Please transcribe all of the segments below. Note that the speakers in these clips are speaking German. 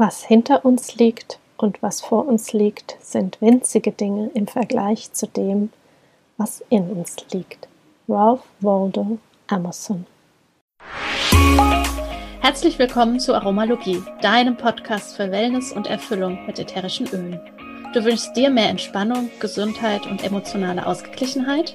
Was hinter uns liegt und was vor uns liegt, sind winzige Dinge im Vergleich zu dem, was in uns liegt. Ralph Waldo Emerson. Herzlich willkommen zu Aromalogie, deinem Podcast für Wellness und Erfüllung mit ätherischen Ölen. Du wünschst dir mehr Entspannung, Gesundheit und emotionale Ausgeglichenheit?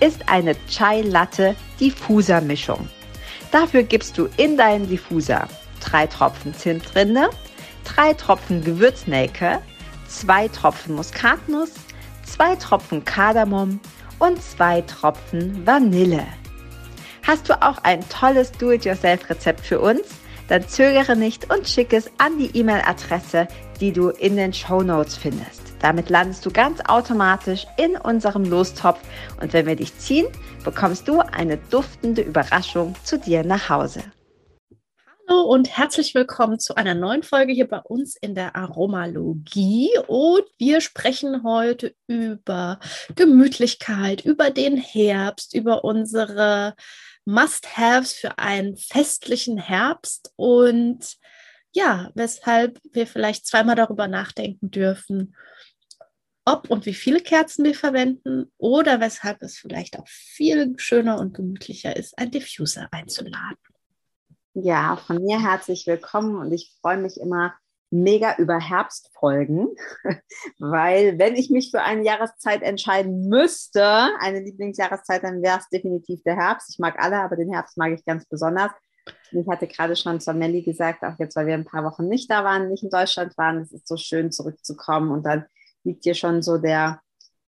ist eine Chai Latte Diffuser Mischung. Dafür gibst du in deinen Diffuser drei Tropfen Zimtrinde, drei Tropfen Gewürznelke, zwei Tropfen Muskatnuss, zwei Tropfen Kardamom und zwei Tropfen Vanille. Hast du auch ein tolles Do-it-yourself-Rezept für uns? Dann zögere nicht und schick es an die E-Mail-Adresse, die du in den Show Notes findest. Damit landest du ganz automatisch in unserem Lostopf und wenn wir dich ziehen, bekommst du eine duftende Überraschung zu dir nach Hause. Hallo und herzlich willkommen zu einer neuen Folge hier bei uns in der Aromalogie. Und wir sprechen heute über Gemütlichkeit, über den Herbst, über unsere Must-Haves für einen festlichen Herbst und ja, weshalb wir vielleicht zweimal darüber nachdenken dürfen, ob und wie viele Kerzen wir verwenden oder weshalb es vielleicht auch viel schöner und gemütlicher ist, ein Diffuser einzuladen. Ja, von mir herzlich willkommen und ich freue mich immer mega über Herbstfolgen, weil wenn ich mich für eine Jahreszeit entscheiden müsste, eine Lieblingsjahreszeit, dann wäre es definitiv der Herbst. Ich mag alle, aber den Herbst mag ich ganz besonders. Ich hatte gerade schon zur Melli gesagt, auch jetzt, weil wir ein paar Wochen nicht da waren, nicht in Deutschland waren, es ist so schön zurückzukommen und dann liegt hier schon so der,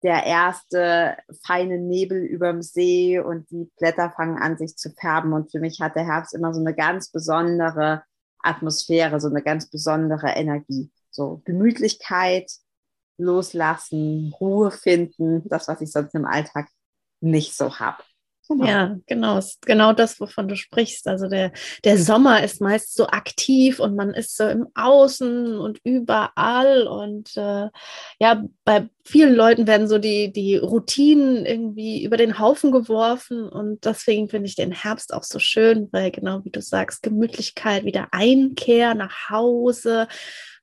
der erste feine Nebel überm See und die Blätter fangen an, sich zu färben. Und für mich hat der Herbst immer so eine ganz besondere Atmosphäre, so eine ganz besondere Energie. So Gemütlichkeit, loslassen, Ruhe finden, das, was ich sonst im Alltag nicht so habe. Genau. Ja, genau. Ist genau das, wovon du sprichst. Also der, der Sommer ist meist so aktiv und man ist so im Außen und überall. Und äh, ja, bei vielen Leuten werden so die, die Routinen irgendwie über den Haufen geworfen. Und deswegen finde ich den Herbst auch so schön, weil genau wie du sagst, Gemütlichkeit, wieder Einkehr nach Hause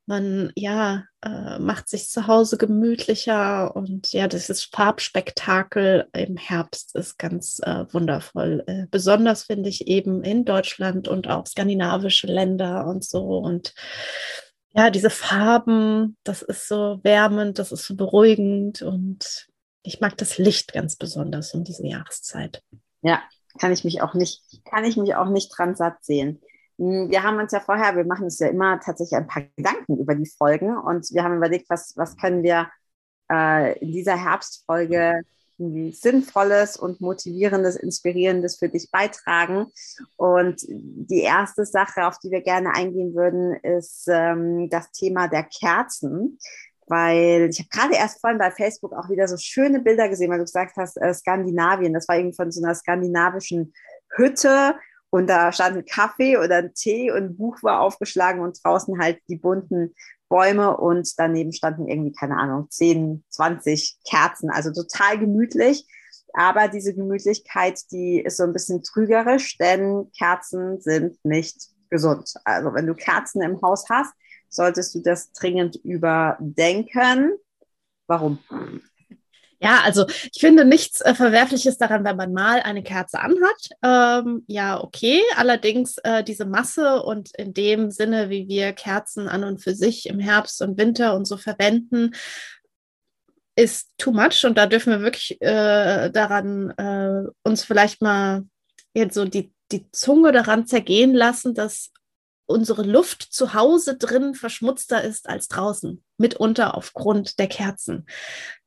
man ja äh, macht sich zu Hause gemütlicher und ja, dieses Farbspektakel im Herbst ist ganz äh, wundervoll. Äh, besonders finde ich eben in Deutschland und auch skandinavische Länder und so und ja, diese Farben, das ist so wärmend, das ist so beruhigend und ich mag das Licht ganz besonders um diese Jahreszeit. Ja, kann ich mich auch nicht, kann ich mich auch nicht dran satt sehen. Hm, wir haben uns ja vorher, wir machen uns ja immer tatsächlich ein paar Gedanken über die Folgen und wir haben überlegt, was, was können wir äh, in dieser Herbstfolge Sinnvolles und Motivierendes, Inspirierendes für dich beitragen. Und die erste Sache, auf die wir gerne eingehen würden, ist ähm, das Thema der Kerzen. Weil ich habe gerade erst vorhin bei Facebook auch wieder so schöne Bilder gesehen, weil du gesagt hast, äh, Skandinavien. Das war irgendwie von so einer skandinavischen Hütte und da stand ein Kaffee oder ein Tee und ein Buch war aufgeschlagen und draußen halt die bunten Bäume und daneben standen irgendwie, keine Ahnung, 10, 20 Kerzen. Also total gemütlich. Aber diese Gemütlichkeit, die ist so ein bisschen trügerisch, denn Kerzen sind nicht gesund. Also wenn du Kerzen im Haus hast, solltest du das dringend überdenken. Warum? Ja, also ich finde nichts äh, Verwerfliches daran, wenn man mal eine Kerze anhat. Ähm, ja, okay. Allerdings äh, diese Masse und in dem Sinne, wie wir Kerzen an und für sich im Herbst und Winter und so verwenden, ist too much. Und da dürfen wir wirklich äh, daran äh, uns vielleicht mal jetzt so die, die Zunge daran zergehen lassen, dass unsere Luft zu Hause drin verschmutzter ist als draußen, mitunter aufgrund der Kerzen.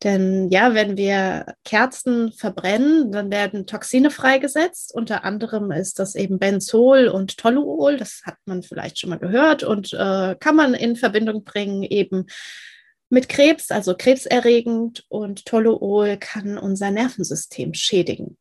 Denn ja, wenn wir Kerzen verbrennen, dann werden Toxine freigesetzt. Unter anderem ist das eben Benzol und Toluol, das hat man vielleicht schon mal gehört und äh, kann man in Verbindung bringen eben mit Krebs, also krebserregend und Toluol kann unser Nervensystem schädigen.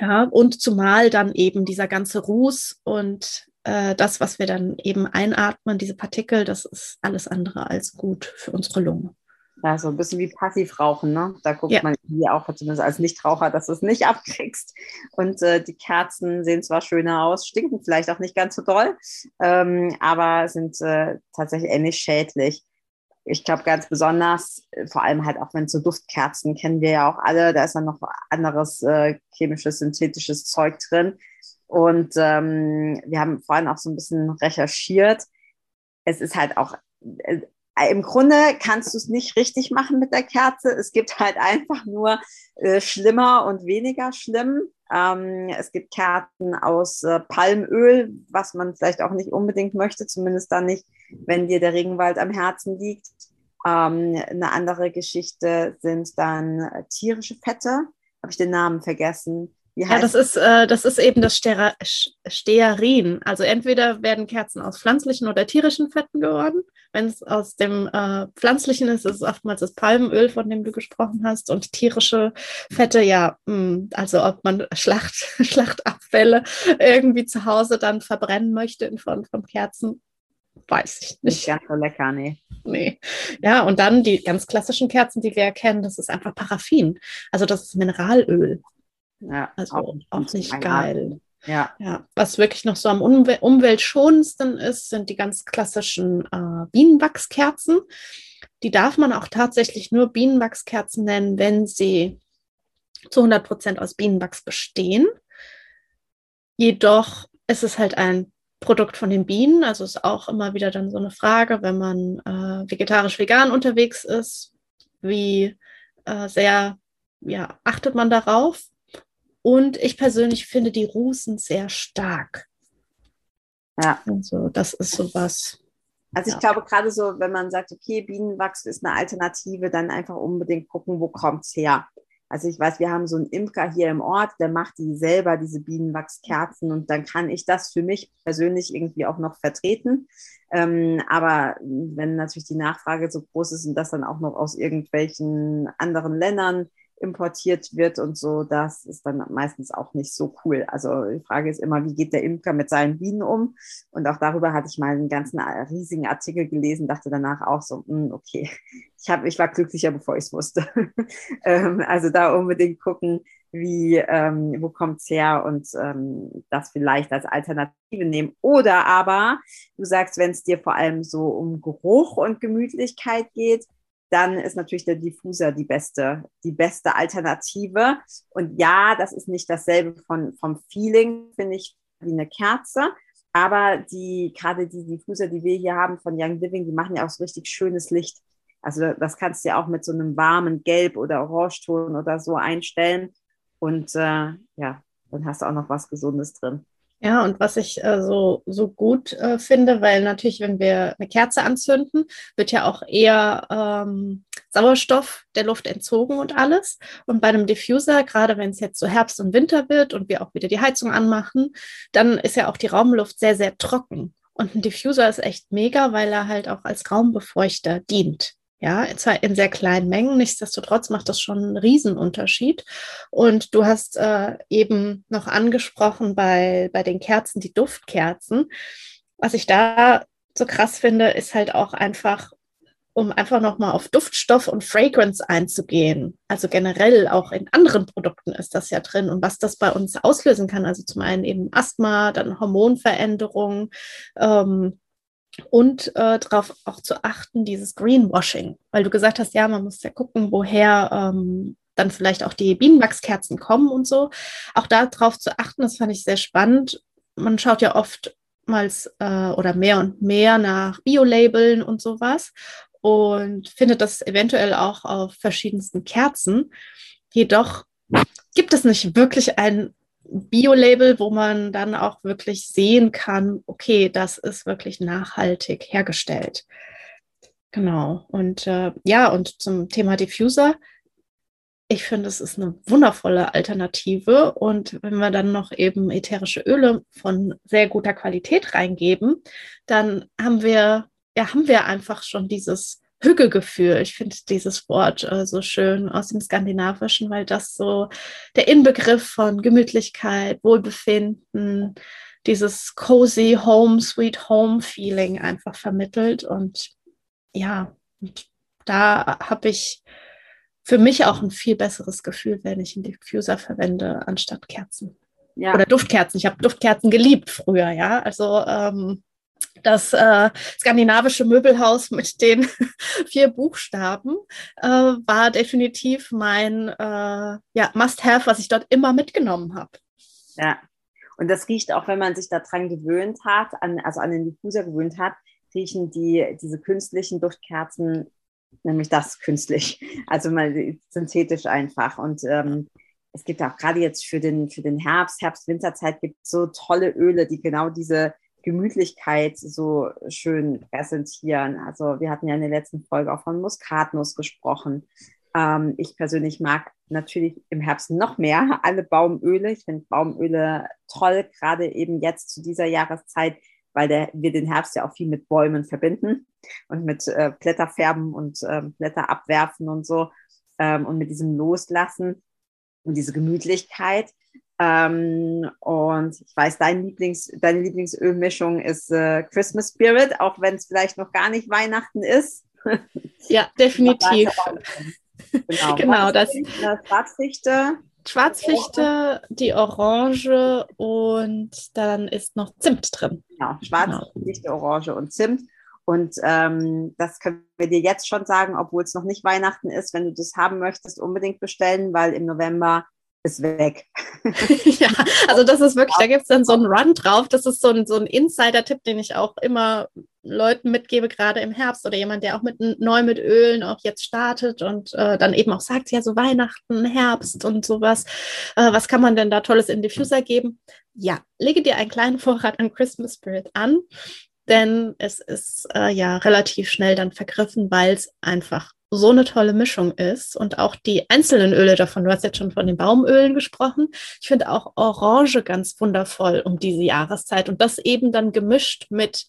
Ja, und zumal dann eben dieser ganze Ruß und äh, das, was wir dann eben einatmen, diese Partikel, das ist alles andere als gut für unsere Lunge. Ja, so ein bisschen wie Passivrauchen, ne? Da guckt ja. man hier auch zumindest als Nichtraucher, dass du es nicht abkriegst. Und äh, die Kerzen sehen zwar schöner aus, stinken vielleicht auch nicht ganz so doll, ähm, aber sind äh, tatsächlich ähnlich schädlich ich glaube ganz besonders, äh, vor allem halt auch wenn es so Duftkerzen kennen wir ja auch alle, da ist dann noch anderes äh, chemisches, synthetisches Zeug drin. Und ähm, wir haben vorhin auch so ein bisschen recherchiert. Es ist halt auch, äh, im Grunde kannst du es nicht richtig machen mit der Kerze. Es gibt halt einfach nur äh, schlimmer und weniger schlimm. Ähm, es gibt Kerzen aus äh, Palmöl, was man vielleicht auch nicht unbedingt möchte, zumindest dann nicht, wenn dir der Regenwald am Herzen liegt. Ähm, eine andere Geschichte sind dann äh, tierische Fette. Habe ich den Namen vergessen. Ja, das ist, äh, das ist eben das Stera Stearin. Also entweder werden Kerzen aus pflanzlichen oder tierischen Fetten geworden. Wenn es aus dem äh, pflanzlichen ist, ist es oftmals das Palmöl, von dem du gesprochen hast. Und tierische Fette, ja, mh, hm, also ob man Schlacht, Schlachtabfälle irgendwie zu Hause dann verbrennen möchte in Form von Kerzen, weiß ich nicht. Nicht ganz so lecker, nee. Nee. Ja, und dann die ganz klassischen Kerzen, die wir erkennen, das ist einfach Paraffin. Also das ist Mineralöl. Ja, also auch, auch nicht geil. Ja. ja. Was wirklich noch so am umwel umweltschonendsten ist, sind die ganz klassischen äh, Bienenwachskerzen. Die darf man auch tatsächlich nur Bienenwachskerzen nennen, wenn sie zu 100 Prozent aus Bienenwachs bestehen. Jedoch ist es halt ein Produkt von den Bienen. Also ist auch immer wieder dann so eine Frage, wenn man äh, vegetarisch-vegan unterwegs ist, wie äh, sehr ja, achtet man darauf? Und ich persönlich finde die Rußen sehr stark. Ja. Also das ist sowas. Also ich ja. glaube gerade so, wenn man sagt, okay, Bienenwachs ist eine Alternative, dann einfach unbedingt gucken, wo kommt es her. Also ich weiß, wir haben so einen Imker hier im Ort, der macht die selber, diese Bienenwachskerzen und dann kann ich das für mich persönlich irgendwie auch noch vertreten. Ähm, aber wenn natürlich die Nachfrage so groß ist und das dann auch noch aus irgendwelchen anderen Ländern importiert wird und so, das ist dann meistens auch nicht so cool. Also die Frage ist immer, wie geht der Imker mit seinen Bienen um? Und auch darüber hatte ich mal einen ganzen äh, riesigen Artikel gelesen, dachte danach auch so, hm, okay, ich, hab, ich war glücklicher, bevor ich es wusste. ähm, also da unbedingt gucken, wie, ähm, wo kommt's her und ähm, das vielleicht als Alternative nehmen. Oder aber, du sagst, wenn es dir vor allem so um Geruch und Gemütlichkeit geht, dann ist natürlich der Diffuser die beste, die beste Alternative. Und ja, das ist nicht dasselbe von, vom Feeling, finde ich, wie eine Kerze. Aber die, gerade die Diffuser, die wir hier haben von Young Living, die machen ja auch so richtig schönes Licht. Also das kannst du ja auch mit so einem warmen Gelb oder Orangeton oder so einstellen. Und äh, ja, dann hast du auch noch was Gesundes drin. Ja, und was ich äh, so, so gut äh, finde, weil natürlich, wenn wir eine Kerze anzünden, wird ja auch eher ähm, Sauerstoff der Luft entzogen und alles. Und bei einem Diffuser, gerade wenn es jetzt so Herbst und Winter wird und wir auch wieder die Heizung anmachen, dann ist ja auch die Raumluft sehr, sehr trocken. Und ein Diffuser ist echt mega, weil er halt auch als Raumbefeuchter dient. Ja, zwar in sehr kleinen Mengen, nichtsdestotrotz macht das schon einen Riesenunterschied. Und du hast äh, eben noch angesprochen bei, bei den Kerzen, die Duftkerzen. Was ich da so krass finde, ist halt auch einfach, um einfach nochmal auf Duftstoff und Fragrance einzugehen. Also generell auch in anderen Produkten ist das ja drin und was das bei uns auslösen kann. Also zum einen eben Asthma, dann Hormonveränderungen, ähm, und äh, darauf auch zu achten, dieses Greenwashing, weil du gesagt hast, ja, man muss ja gucken, woher ähm, dann vielleicht auch die Bienenwachskerzen kommen und so. Auch darauf zu achten, das fand ich sehr spannend. Man schaut ja oftmals äh, oder mehr und mehr nach Biolabeln und sowas und findet das eventuell auch auf verschiedensten Kerzen. Jedoch gibt es nicht wirklich ein Bio-Label, wo man dann auch wirklich sehen kann, okay, das ist wirklich nachhaltig hergestellt. Genau. Und äh, ja, und zum Thema Diffuser. Ich finde, es ist eine wundervolle Alternative. Und wenn wir dann noch eben ätherische Öle von sehr guter Qualität reingeben, dann haben wir, ja, haben wir einfach schon dieses Hügelgefühl. Ich finde dieses Wort äh, so schön aus dem Skandinavischen, weil das so der Inbegriff von Gemütlichkeit, Wohlbefinden, dieses cozy Home, Sweet Home Feeling einfach vermittelt. Und ja, da habe ich für mich auch ein viel besseres Gefühl, wenn ich einen Diffuser verwende anstatt Kerzen. Ja. Oder Duftkerzen. Ich habe Duftkerzen geliebt früher, ja. Also ähm, das äh, skandinavische Möbelhaus mit den vier Buchstaben äh, war definitiv mein äh, ja, Must-Have, was ich dort immer mitgenommen habe. Ja, und das riecht auch, wenn man sich daran gewöhnt hat, an, also an den Diffuser gewöhnt hat, riechen die, diese künstlichen Duftkerzen, nämlich das künstlich, also mal synthetisch einfach. Und ähm, es gibt auch gerade jetzt für den, für den Herbst, Herbst-Winterzeit gibt es so tolle Öle, die genau diese Gemütlichkeit so schön präsentieren. Also wir hatten ja in der letzten Folge auch von Muskatnuss gesprochen. Ähm, ich persönlich mag natürlich im Herbst noch mehr alle Baumöle. Ich finde Baumöle toll, gerade eben jetzt zu dieser Jahreszeit, weil der, wir den Herbst ja auch viel mit Bäumen verbinden und mit äh, Blätterfärben und äh, Blätter abwerfen und so ähm, und mit diesem Loslassen und diese Gemütlichkeit. Ähm, und ich weiß, dein Lieblings, deine Lieblingsölmischung ist äh, Christmas Spirit, auch wenn es vielleicht noch gar nicht Weihnachten ist. Ja, definitiv. genau, genau das. Schwarzfichte. Schwarzfichte, die Orange und dann ist noch Zimt drin. Genau, Schwarzfichte, genau. Orange und Zimt. Und ähm, das können wir dir jetzt schon sagen, obwohl es noch nicht Weihnachten ist. Wenn du das haben möchtest, unbedingt bestellen, weil im November ist weg. ja, also das ist wirklich, da gibt es dann so einen Run drauf. Das ist so ein, so ein Insider-Tipp, den ich auch immer Leuten mitgebe, gerade im Herbst oder jemand, der auch mit neu mit Ölen auch jetzt startet und äh, dann eben auch sagt, ja, so Weihnachten, Herbst und sowas. Äh, was kann man denn da Tolles in Diffuser geben? Ja, lege dir einen kleinen Vorrat an Christmas Spirit an, denn es ist äh, ja relativ schnell dann vergriffen, weil es einfach so eine tolle Mischung ist und auch die einzelnen Öle davon, du hast jetzt schon von den Baumölen gesprochen, ich finde auch Orange ganz wundervoll um diese Jahreszeit und das eben dann gemischt mit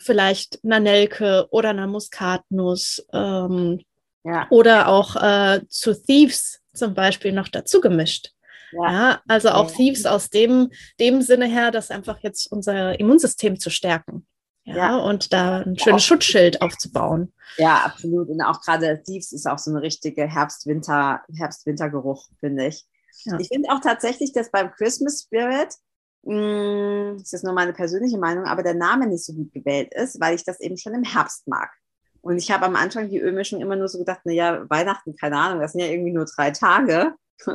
vielleicht einer Nelke oder einer Muskatnuss ähm, ja. oder auch äh, zu Thieves zum Beispiel noch dazu gemischt. Ja. ja also auch ja. Thieves aus dem, dem Sinne her, das einfach jetzt unser Immunsystem zu stärken. Ja, ja, und da ein schönes ja, Schutzschild aufzubauen. Ja, absolut. Und auch gerade Thieves ist auch so eine richtige Herbst-Winter, Herbst-Winter-Geruch, finde ich. Ja. Ich finde auch tatsächlich, dass beim Christmas Spirit, mh, hm, das ist nur meine persönliche Meinung, aber der Name nicht so gut gewählt ist, weil ich das eben schon im Herbst mag. Und ich habe am Anfang die Ölmischung immer nur so gedacht, naja, Weihnachten, keine Ahnung, das sind ja irgendwie nur drei Tage.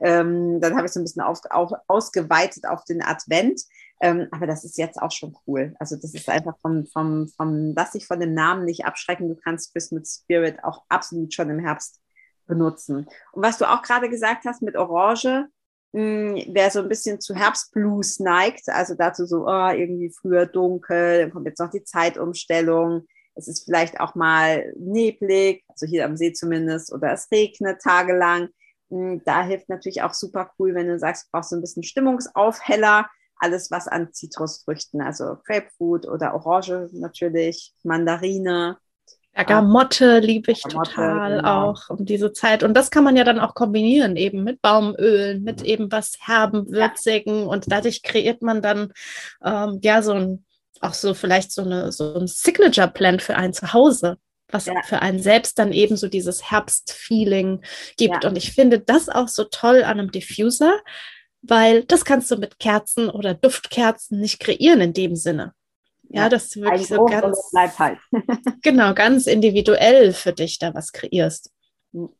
ähm, dann habe ich so ein bisschen auf, auf, ausgeweitet auf den Advent. Ähm, aber das ist jetzt auch schon cool. Also das ist einfach vom, vom, vom, lass dich von dem Namen nicht abschrecken. Du kannst Christmas Spirit auch absolut schon im Herbst benutzen. Und was du auch gerade gesagt hast mit Orange, hm, wer so ein bisschen zu Herbstblues neigt, also dazu so, oh, irgendwie früher dunkel, dann kommt jetzt noch die Zeitumstellung, es ist vielleicht auch mal neblig, also hier am See zumindest, oder es regnet tagelang. Hm, da hilft natürlich auch super cool, wenn du sagst, du brauchst so ein bisschen Stimmungsaufheller, alles was an Zitrusfrüchten, also Grapefruit oder Orange natürlich, Mandarine. Bergamotte liebe ich Bergamotte, total genau. auch um diese Zeit. Und das kann man ja dann auch kombinieren, eben mit Baumölen, mit eben was herben, würzigen. Ja. Und dadurch kreiert man dann ähm, ja so ein, auch so vielleicht so, eine, so ein Signature-Plan für ein Zuhause was ja. für einen selbst dann eben so dieses Herbstfeeling gibt. Ja. Und ich finde das auch so toll an einem Diffuser, weil das kannst du mit Kerzen oder Duftkerzen nicht kreieren in dem Sinne. Ja, das ist wirklich so ganz, halt. genau, ganz individuell für dich da was kreierst. Hm.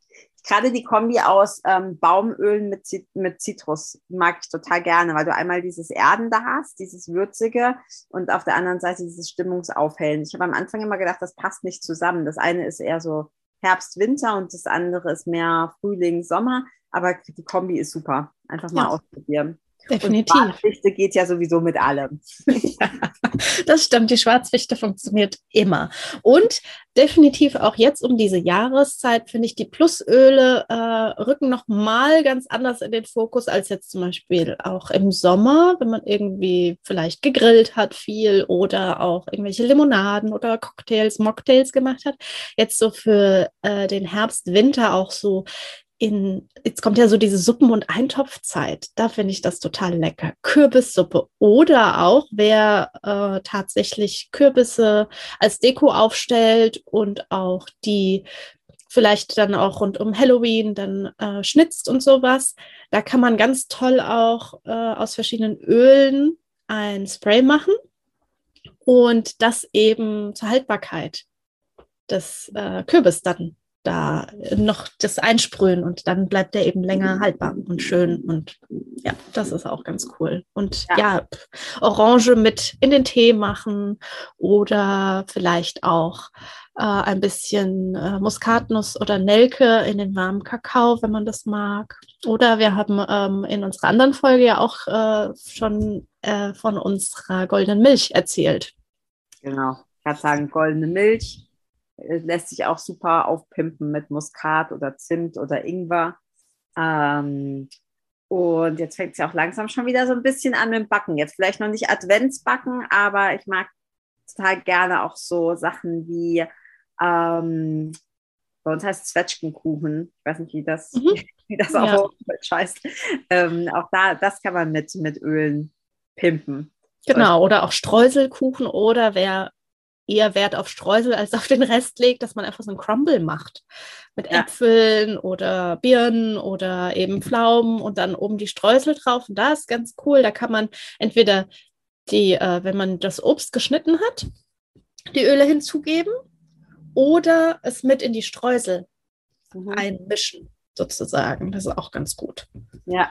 Gerade die Kombi aus ähm, Baumölen mit, mit Zitrus mag ich total gerne, weil du einmal dieses Erden da hast, dieses Würzige und auf der anderen Seite dieses Stimmungsaufhellen. Ich habe am Anfang immer gedacht, das passt nicht zusammen. Das eine ist eher so Herbst, Winter und das andere ist mehr Frühling, Sommer. Aber die Kombi ist super. Einfach mal ja. ausprobieren. Definitiv. Und Schwarzwichte geht ja sowieso mit allem. ja, das stimmt. Die Schwarzwichte funktioniert immer. Und definitiv auch jetzt um diese Jahreszeit finde ich die Plusöle äh, rücken noch mal ganz anders in den Fokus als jetzt zum Beispiel auch im Sommer, wenn man irgendwie vielleicht gegrillt hat viel oder auch irgendwelche Limonaden oder Cocktails, Mocktails gemacht hat. Jetzt so für äh, den Herbst, Winter auch so in, jetzt kommt ja so diese Suppen- und Eintopfzeit. Da finde ich das total lecker. Kürbissuppe oder auch, wer äh, tatsächlich Kürbisse als Deko aufstellt und auch die vielleicht dann auch rund um Halloween dann äh, schnitzt und sowas. Da kann man ganz toll auch äh, aus verschiedenen Ölen ein Spray machen und das eben zur Haltbarkeit des äh, Kürbis dann da noch das einsprühen und dann bleibt der eben länger haltbar und schön und ja, das ist auch ganz cool. Und ja, ja Orange mit in den Tee machen oder vielleicht auch äh, ein bisschen äh, Muskatnuss oder Nelke in den warmen Kakao, wenn man das mag. Oder wir haben ähm, in unserer anderen Folge ja auch äh, schon äh, von unserer goldenen Milch erzählt. Genau, ich kann sagen, goldene Milch lässt sich auch super aufpimpen mit Muskat oder Zimt oder Ingwer. Ähm, und jetzt fängt es ja auch langsam schon wieder so ein bisschen an mit dem Backen. Jetzt vielleicht noch nicht Adventsbacken, aber ich mag total gerne auch so Sachen wie, ähm, bei uns heißt es Zwetschgenkuchen. Ich weiß nicht, wie das, mhm. wie das auch ja. heißt. Ähm, auch da, das kann man mit, mit Ölen pimpen. Genau, oder auch Streuselkuchen oder wer eher Wert auf Streusel als auf den Rest legt, dass man einfach so ein Crumble macht mit ja. Äpfeln oder Birnen oder eben Pflaumen und dann oben die Streusel drauf. Und da ist ganz cool. Da kann man entweder die, äh, wenn man das Obst geschnitten hat, die Öle hinzugeben oder es mit in die Streusel mhm. einmischen, sozusagen. Das ist auch ganz gut. Ja,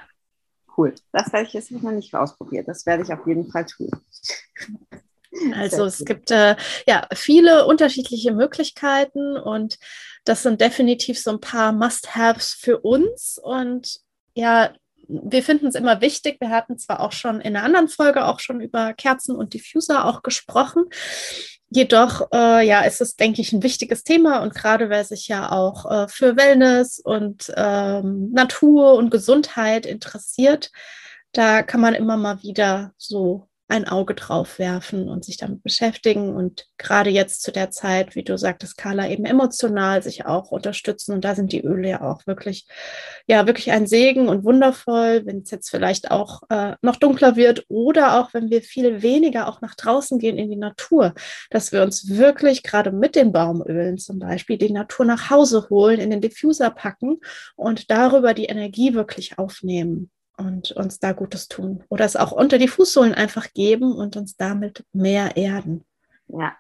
cool. Das werde ich jetzt noch nicht ausprobiert. Das werde ich auf jeden Fall tun. Also es gibt äh, ja viele unterschiedliche Möglichkeiten und das sind definitiv so ein paar Must-Haves für uns. Und ja, wir finden es immer wichtig. Wir hatten zwar auch schon in einer anderen Folge auch schon über Kerzen und Diffuser auch gesprochen. Jedoch, äh, ja, ist es, denke ich, ein wichtiges Thema und gerade wer sich ja auch äh, für Wellness und ähm, Natur und Gesundheit interessiert, da kann man immer mal wieder so ein Auge drauf werfen und sich damit beschäftigen und gerade jetzt zu der Zeit, wie du sagtest, Carla, eben emotional sich auch unterstützen. Und da sind die Öle ja auch wirklich, ja, wirklich ein Segen und wundervoll, wenn es jetzt vielleicht auch äh, noch dunkler wird oder auch wenn wir viel weniger auch nach draußen gehen in die Natur, dass wir uns wirklich gerade mit den Baumölen zum Beispiel die Natur nach Hause holen, in den Diffuser packen und darüber die Energie wirklich aufnehmen und uns da Gutes tun. Oder es auch unter die Fußsohlen einfach geben und uns damit mehr erden. Ja,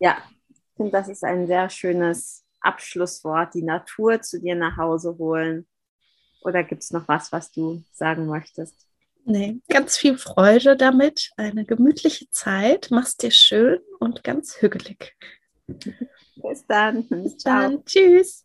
ja, ich finde, das ist ein sehr schönes Abschlusswort, die Natur zu dir nach Hause holen. Oder gibt es noch was, was du sagen möchtest? Nee, ganz viel Freude damit, eine gemütliche Zeit, mach's dir schön und ganz hügelig. Bis dann. Bis Ciao. dann. Tschüss.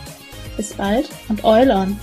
Bis bald und Eul on!